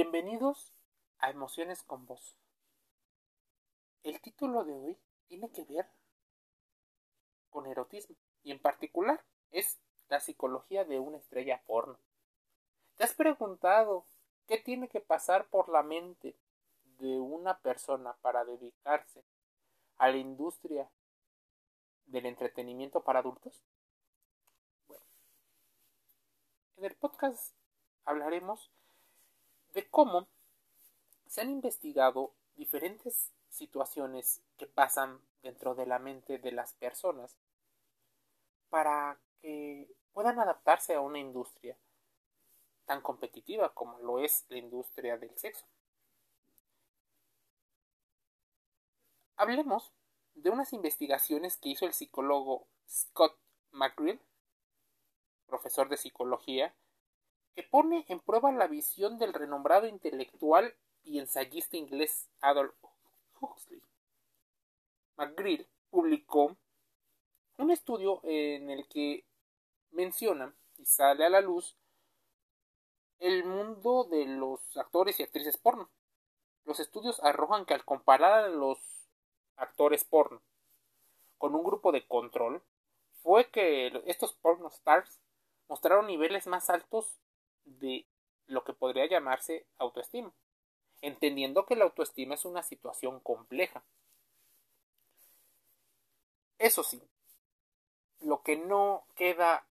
Bienvenidos a Emociones con Voz. El título de hoy tiene que ver con erotismo y en particular es la psicología de una estrella porno. ¿Te has preguntado qué tiene que pasar por la mente de una persona para dedicarse a la industria del entretenimiento para adultos? Bueno, en el podcast hablaremos de cómo se han investigado diferentes situaciones que pasan dentro de la mente de las personas para que puedan adaptarse a una industria tan competitiva como lo es la industria del sexo. Hablemos de unas investigaciones que hizo el psicólogo Scott McGrill, profesor de psicología, que pone en prueba la visión del renombrado intelectual y ensayista inglés Adolf Huxley. McGrill publicó un estudio en el que menciona y sale a la luz el mundo de los actores y actrices porno. Los estudios arrojan que al comparar a los actores porno con un grupo de control, fue que estos porno stars mostraron niveles más altos de lo que podría llamarse autoestima, entendiendo que la autoestima es una situación compleja. Eso sí, lo que no queda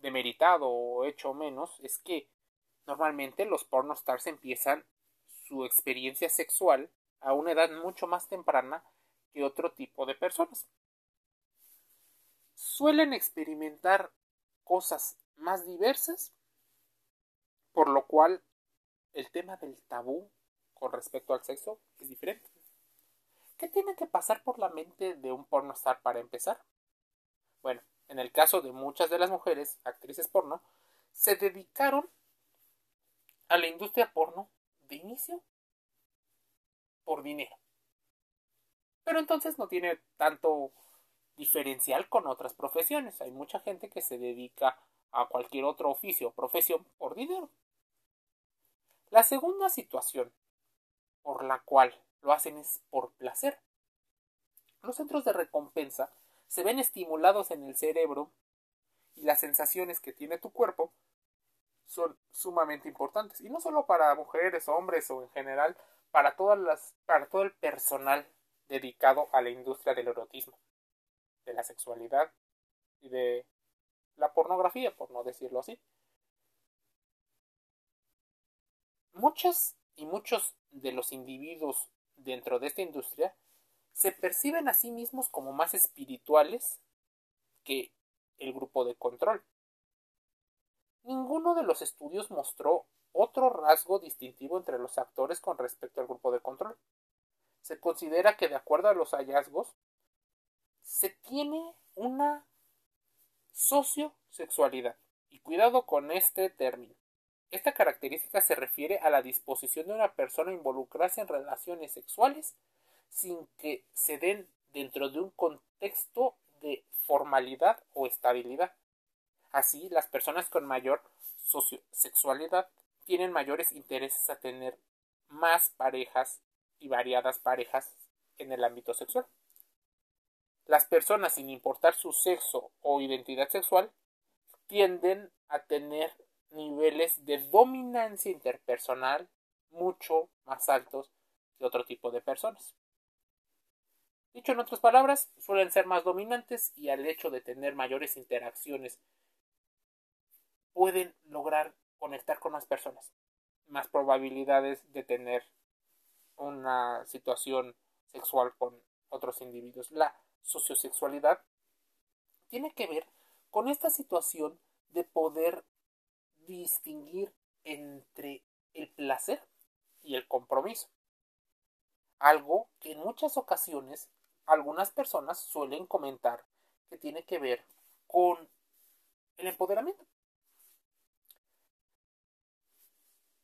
demeritado o hecho menos es que normalmente los pornostars empiezan su experiencia sexual a una edad mucho más temprana que otro tipo de personas. Suelen experimentar cosas más diversas, por lo cual el tema del tabú con respecto al sexo es diferente. ¿Qué tiene que pasar por la mente de un pornostar para empezar? Bueno, en el caso de muchas de las mujeres, actrices porno, se dedicaron a la industria porno de inicio por dinero. Pero entonces no tiene tanto diferencial con otras profesiones. Hay mucha gente que se dedica a cualquier otro oficio o profesión por dinero. La segunda situación por la cual lo hacen es por placer. Los centros de recompensa se ven estimulados en el cerebro y las sensaciones que tiene tu cuerpo son sumamente importantes. Y no solo para mujeres, hombres o en general, para, todas las, para todo el personal dedicado a la industria del erotismo, de la sexualidad y de la pornografía, por no decirlo así. Muchas y muchos de los individuos dentro de esta industria se perciben a sí mismos como más espirituales que el grupo de control. Ninguno de los estudios mostró otro rasgo distintivo entre los actores con respecto al grupo de control. Se considera que de acuerdo a los hallazgos se tiene una sociosexualidad. Y cuidado con este término. Esta característica se refiere a la disposición de una persona a involucrarse en relaciones sexuales sin que se den dentro de un contexto de formalidad o estabilidad. Así, las personas con mayor sociosexualidad tienen mayores intereses a tener más parejas y variadas parejas en el ámbito sexual. Las personas, sin importar su sexo o identidad sexual, tienden a tener niveles de dominancia interpersonal mucho más altos que otro tipo de personas. Dicho en otras palabras, suelen ser más dominantes y al hecho de tener mayores interacciones pueden lograr conectar con más personas, más probabilidades de tener una situación sexual con otros individuos. La sociosexualidad tiene que ver con esta situación de poder distinguir entre el placer y el compromiso. Algo que en muchas ocasiones algunas personas suelen comentar que tiene que ver con el empoderamiento.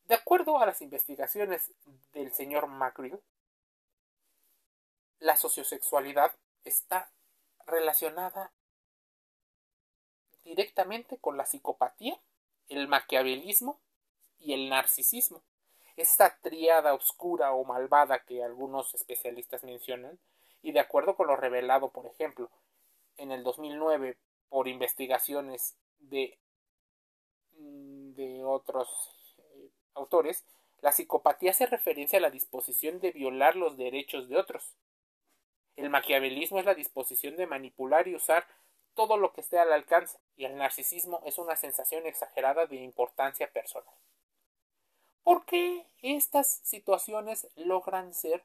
De acuerdo a las investigaciones del señor McGrill, la sociosexualidad está relacionada directamente con la psicopatía, el maquiavelismo y el narcisismo. Esta tríada oscura o malvada que algunos especialistas mencionan, y de acuerdo con lo revelado, por ejemplo, en el 2009 por investigaciones de, de otros eh, autores, la psicopatía hace referencia a la disposición de violar los derechos de otros. El maquiavelismo es la disposición de manipular y usar todo lo que esté al alcance, y el narcisismo es una sensación exagerada de importancia personal. ¿Por qué estas situaciones logran ser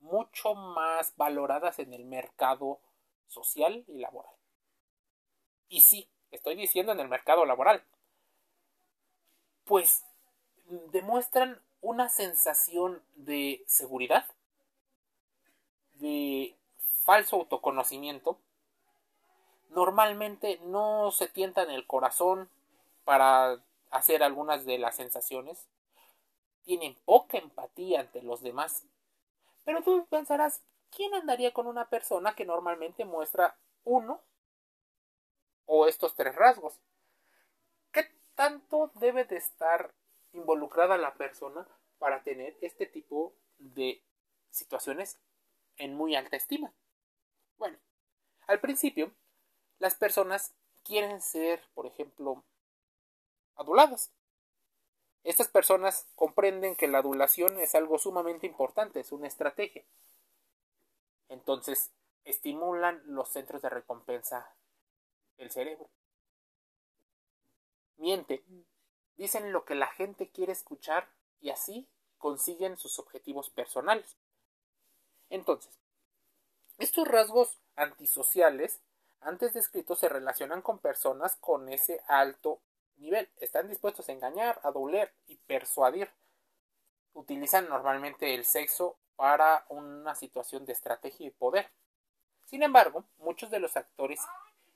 mucho más valoradas en el mercado social y laboral? Y sí, estoy diciendo en el mercado laboral. Pues demuestran una sensación de seguridad, de falso autoconocimiento. Normalmente no se tientan el corazón para hacer algunas de las sensaciones. Tienen poca empatía ante los demás. Pero tú pensarás, ¿quién andaría con una persona que normalmente muestra uno o estos tres rasgos? ¿Qué tanto debe de estar involucrada la persona para tener este tipo de situaciones en muy alta estima. Bueno, al principio, las personas quieren ser, por ejemplo, aduladas. Estas personas comprenden que la adulación es algo sumamente importante, es una estrategia. Entonces, estimulan los centros de recompensa del cerebro. Miente dicen lo que la gente quiere escuchar y así consiguen sus objetivos personales. Entonces, estos rasgos antisociales antes descritos se relacionan con personas con ese alto nivel. Están dispuestos a engañar, a doler y persuadir. Utilizan normalmente el sexo para una situación de estrategia y poder. Sin embargo, muchos de los actores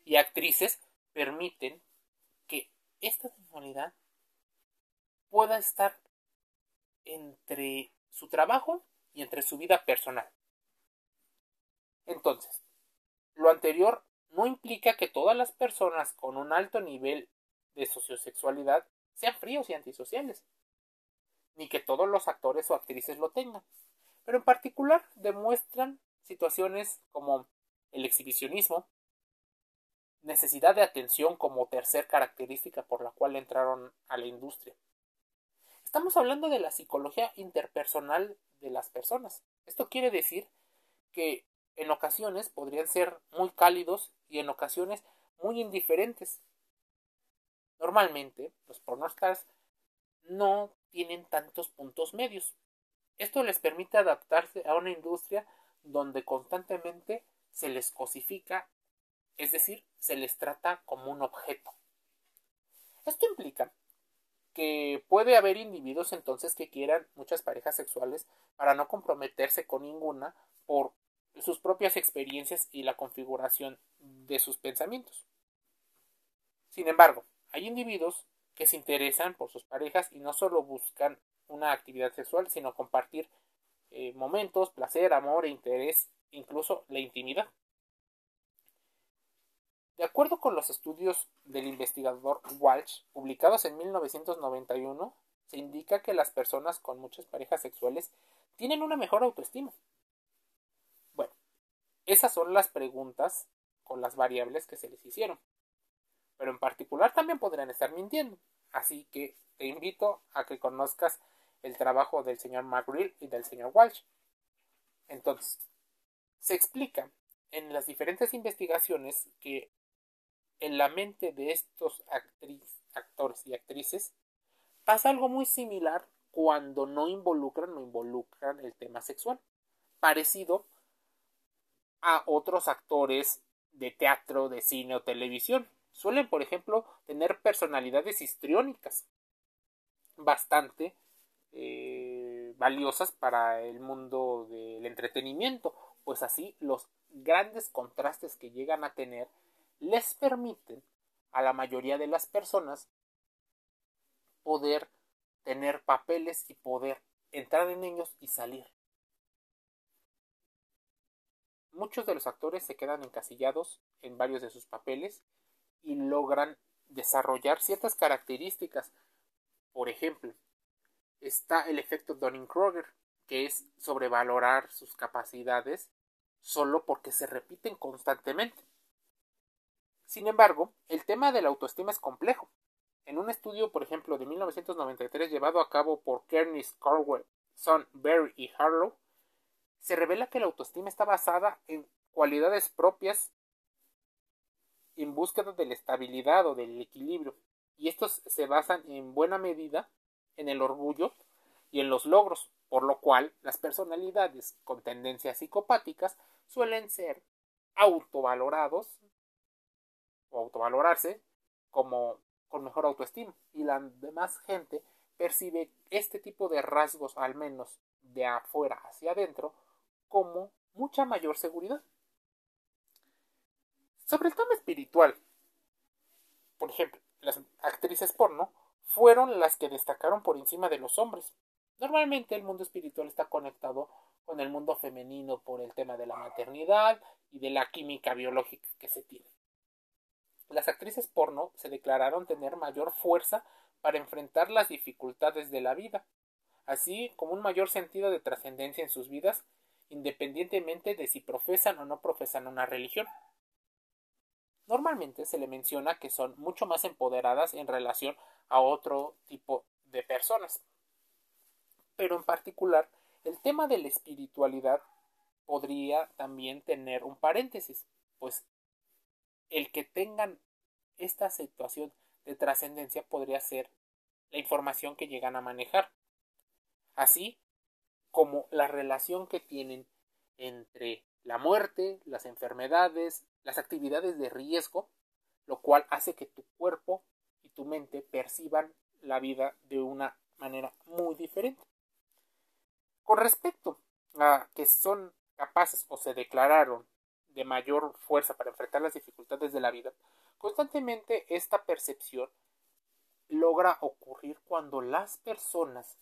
y actrices permiten que esta sexualidad pueda estar entre su trabajo y entre su vida personal. Entonces, lo anterior no implica que todas las personas con un alto nivel de sociosexualidad sean fríos y antisociales, ni que todos los actores o actrices lo tengan, pero en particular demuestran situaciones como el exhibicionismo, necesidad de atención como tercer característica por la cual entraron a la industria, Estamos hablando de la psicología interpersonal de las personas. Esto quiere decir que en ocasiones podrían ser muy cálidos y en ocasiones muy indiferentes. Normalmente, los pornostars no tienen tantos puntos medios. Esto les permite adaptarse a una industria donde constantemente se les cosifica, es decir, se les trata como un objeto. Esto implica que puede haber individuos entonces que quieran muchas parejas sexuales para no comprometerse con ninguna por sus propias experiencias y la configuración de sus pensamientos. Sin embargo, hay individuos que se interesan por sus parejas y no solo buscan una actividad sexual, sino compartir eh, momentos, placer, amor interés, incluso la intimidad. De acuerdo con los estudios del investigador Walsh, publicados en 1991, se indica que las personas con muchas parejas sexuales tienen una mejor autoestima. Esas son las preguntas con las variables que se les hicieron. Pero en particular también podrían estar mintiendo. Así que te invito a que conozcas el trabajo del señor McGrill y del señor Walsh. Entonces, se explica en las diferentes investigaciones que en la mente de estos actores y actrices pasa algo muy similar cuando no involucran o involucran el tema sexual, parecido a otros actores de teatro, de cine o televisión. Suelen, por ejemplo, tener personalidades histriónicas bastante eh, valiosas para el mundo del entretenimiento, pues así los grandes contrastes que llegan a tener les permiten a la mayoría de las personas poder tener papeles y poder entrar en ellos y salir. Muchos de los actores se quedan encasillados en varios de sus papeles y logran desarrollar ciertas características Por ejemplo, está el efecto Dunning-Kruger, que es sobrevalorar sus capacidades solo porque se repiten constantemente. Sin embargo, el tema de la autoestima es complejo. En un estudio, por ejemplo, de 1993 llevado a cabo por Kearney, Carwell, Son, Berry y Harlow, se revela que la autoestima está basada en cualidades propias en búsqueda de la estabilidad o del equilibrio, y estos se basan en buena medida en el orgullo y en los logros, por lo cual las personalidades con tendencias psicopáticas suelen ser autovalorados o autovalorarse como con mejor autoestima. Y la demás gente percibe este tipo de rasgos al menos de afuera hacia adentro como mucha mayor seguridad. Sobre el tema espiritual, por ejemplo, las actrices porno fueron las que destacaron por encima de los hombres. Normalmente el mundo espiritual está conectado con el mundo femenino por el tema de la maternidad y de la química biológica que se tiene. Las actrices porno se declararon tener mayor fuerza para enfrentar las dificultades de la vida, así como un mayor sentido de trascendencia en sus vidas, independientemente de si profesan o no profesan una religión. Normalmente se le menciona que son mucho más empoderadas en relación a otro tipo de personas. Pero en particular, el tema de la espiritualidad podría también tener un paréntesis, pues el que tengan esta situación de trascendencia podría ser la información que llegan a manejar, así como la relación que tienen entre la muerte, las enfermedades, las actividades de riesgo, lo cual hace que tu cuerpo y tu mente perciban la vida de una manera muy diferente. Con respecto a que son capaces o se declararon de mayor fuerza para enfrentar las dificultades de la vida, constantemente esta percepción logra ocurrir cuando las personas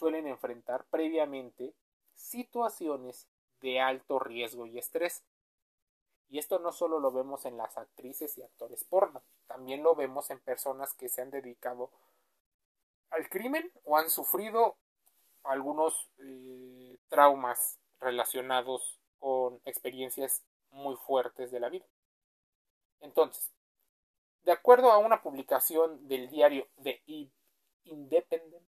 suelen enfrentar previamente situaciones de alto riesgo y estrés. Y esto no solo lo vemos en las actrices y actores porno, también lo vemos en personas que se han dedicado al crimen o han sufrido algunos eh, traumas relacionados con experiencias muy fuertes de la vida. Entonces, de acuerdo a una publicación del diario The Independent,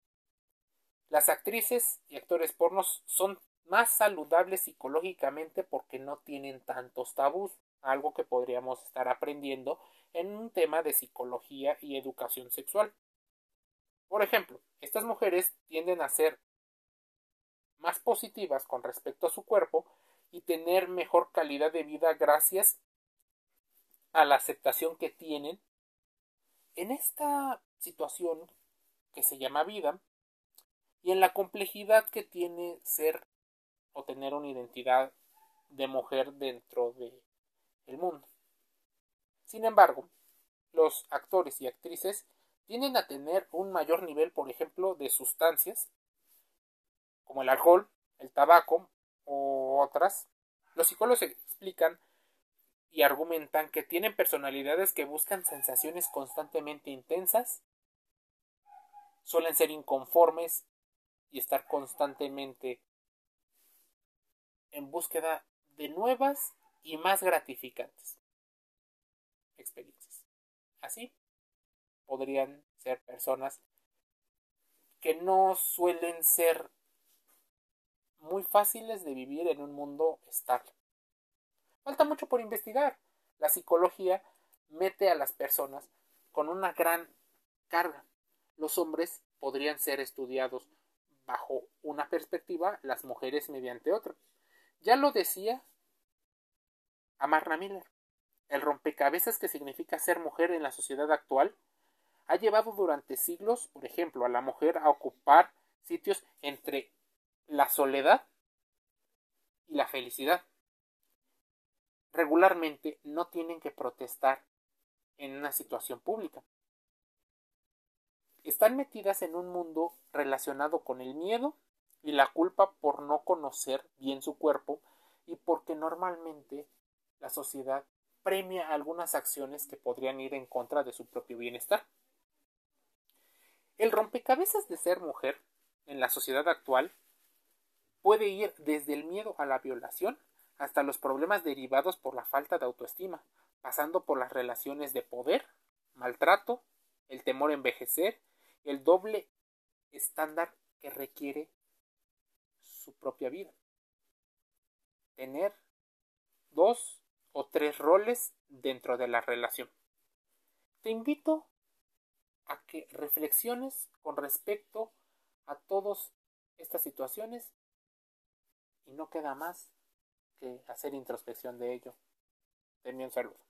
las actrices y actores pornos son más saludables psicológicamente porque no tienen tantos tabús, algo que podríamos estar aprendiendo en un tema de psicología y educación sexual. Por ejemplo, estas mujeres tienden a ser más positivas con respecto a su cuerpo y tener mejor calidad de vida gracias a la aceptación que tienen en esta situación que se llama vida y en la complejidad que tiene ser o tener una identidad de mujer dentro de el mundo. Sin embargo, los actores y actrices tienden a tener un mayor nivel, por ejemplo, de sustancias como el alcohol, el tabaco o otras, los psicólogos explican y argumentan que tienen personalidades que buscan sensaciones constantemente intensas, suelen ser inconformes y estar constantemente en búsqueda de nuevas y más gratificantes experiencias. Así podrían ser personas que no suelen ser muy fáciles de vivir en un mundo estable. Falta mucho por investigar. La psicología mete a las personas con una gran carga. Los hombres podrían ser estudiados bajo una perspectiva, las mujeres mediante otra. Ya lo decía Amarna Miller. El rompecabezas que significa ser mujer en la sociedad actual ha llevado durante siglos, por ejemplo, a la mujer a ocupar sitios entre la soledad y la felicidad. Regularmente no tienen que protestar en una situación pública. Están metidas en un mundo relacionado con el miedo y la culpa por no conocer bien su cuerpo y porque normalmente la sociedad premia algunas acciones que podrían ir en contra de su propio bienestar. El rompecabezas de ser mujer en la sociedad actual puede ir desde el miedo a la violación hasta los problemas derivados por la falta de autoestima, pasando por las relaciones de poder, maltrato, el temor a envejecer, el doble estándar que requiere su propia vida. Tener dos o tres roles dentro de la relación. Te invito a que reflexiones con respecto a todas estas situaciones y no queda más que hacer introspección de ello. Denme un saludo.